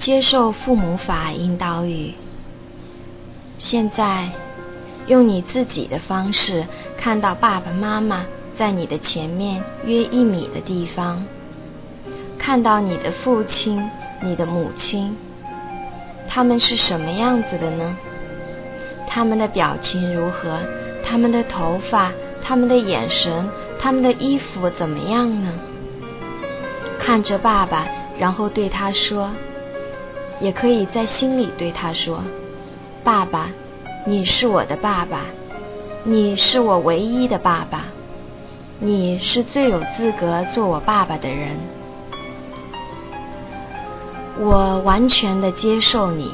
接受父母法引导语。现在，用你自己的方式看到爸爸妈妈在你的前面约一米的地方，看到你的父亲、你的母亲，他们是什么样子的呢？他们的表情如何？他们的头发、他们的眼神、他们的衣服怎么样呢？看着爸爸，然后对他说，也可以在心里对他说：“爸爸，你是我的爸爸，你是我唯一的爸爸，你是最有资格做我爸爸的人。我完全的接受你，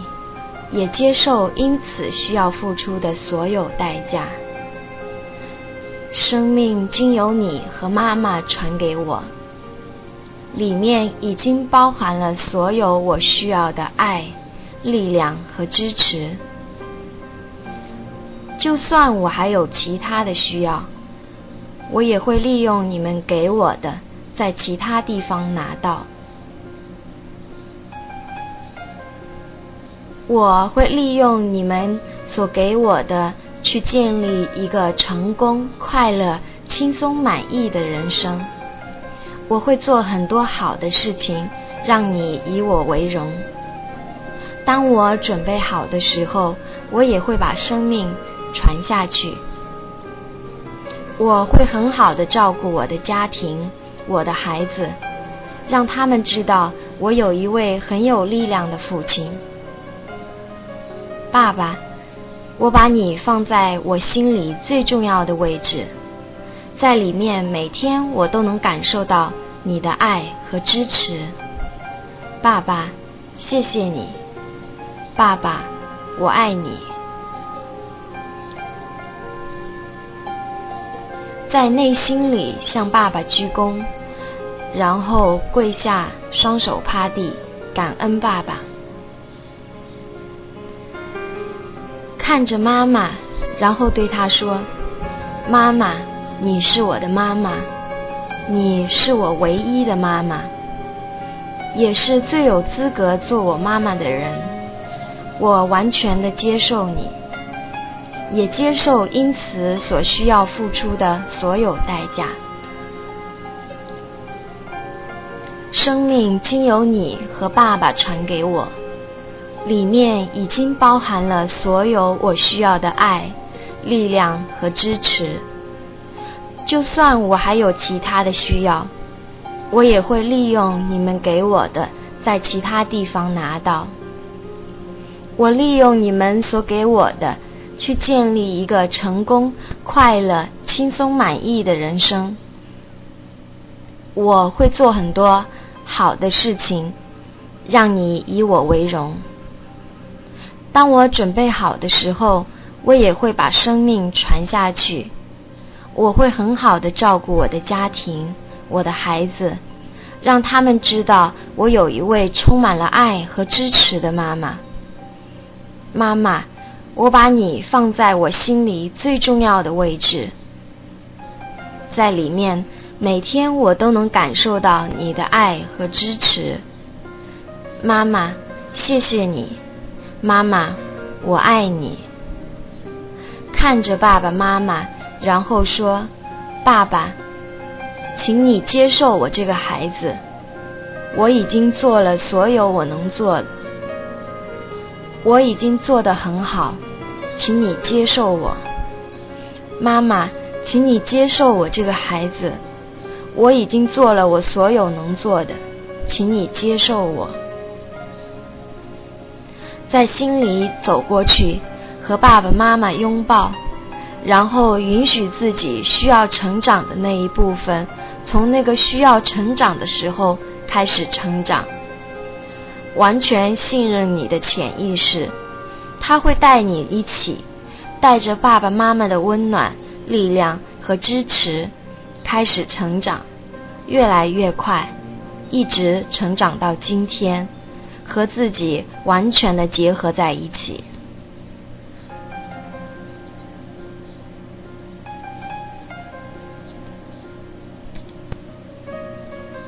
也接受因此需要付出的所有代价。生命经由你和妈妈传给我。”里面已经包含了所有我需要的爱、力量和支持。就算我还有其他的需要，我也会利用你们给我的，在其他地方拿到。我会利用你们所给我的，去建立一个成功、快乐、轻松、满意的人生。我会做很多好的事情，让你以我为荣。当我准备好的时候，我也会把生命传下去。我会很好的照顾我的家庭，我的孩子，让他们知道我有一位很有力量的父亲。爸爸，我把你放在我心里最重要的位置。在里面，每天我都能感受到你的爱和支持，爸爸，谢谢你，爸爸，我爱你。在内心里向爸爸鞠躬，然后跪下，双手趴地，感恩爸爸。看着妈妈，然后对她说：“妈妈。”你是我的妈妈，你是我唯一的妈妈，也是最有资格做我妈妈的人。我完全的接受你，也接受因此所需要付出的所有代价。生命经由你和爸爸传给我，里面已经包含了所有我需要的爱、力量和支持。就算我还有其他的需要，我也会利用你们给我的，在其他地方拿到。我利用你们所给我的，去建立一个成功、快乐、轻松、满意的人生。我会做很多好的事情，让你以我为荣。当我准备好的时候，我也会把生命传下去。我会很好的照顾我的家庭，我的孩子，让他们知道我有一位充满了爱和支持的妈妈。妈妈，我把你放在我心里最重要的位置，在里面，每天我都能感受到你的爱和支持。妈妈，谢谢你，妈妈，我爱你。看着爸爸妈妈。然后说：“爸爸，请你接受我这个孩子。我已经做了所有我能做的，我已经做得很好，请你接受我。妈妈，请你接受我这个孩子。我已经做了我所有能做的，请你接受我。在心里走过去，和爸爸妈妈拥抱。”然后允许自己需要成长的那一部分，从那个需要成长的时候开始成长。完全信任你的潜意识，他会带你一起，带着爸爸妈妈的温暖、力量和支持，开始成长，越来越快，一直成长到今天，和自己完全的结合在一起。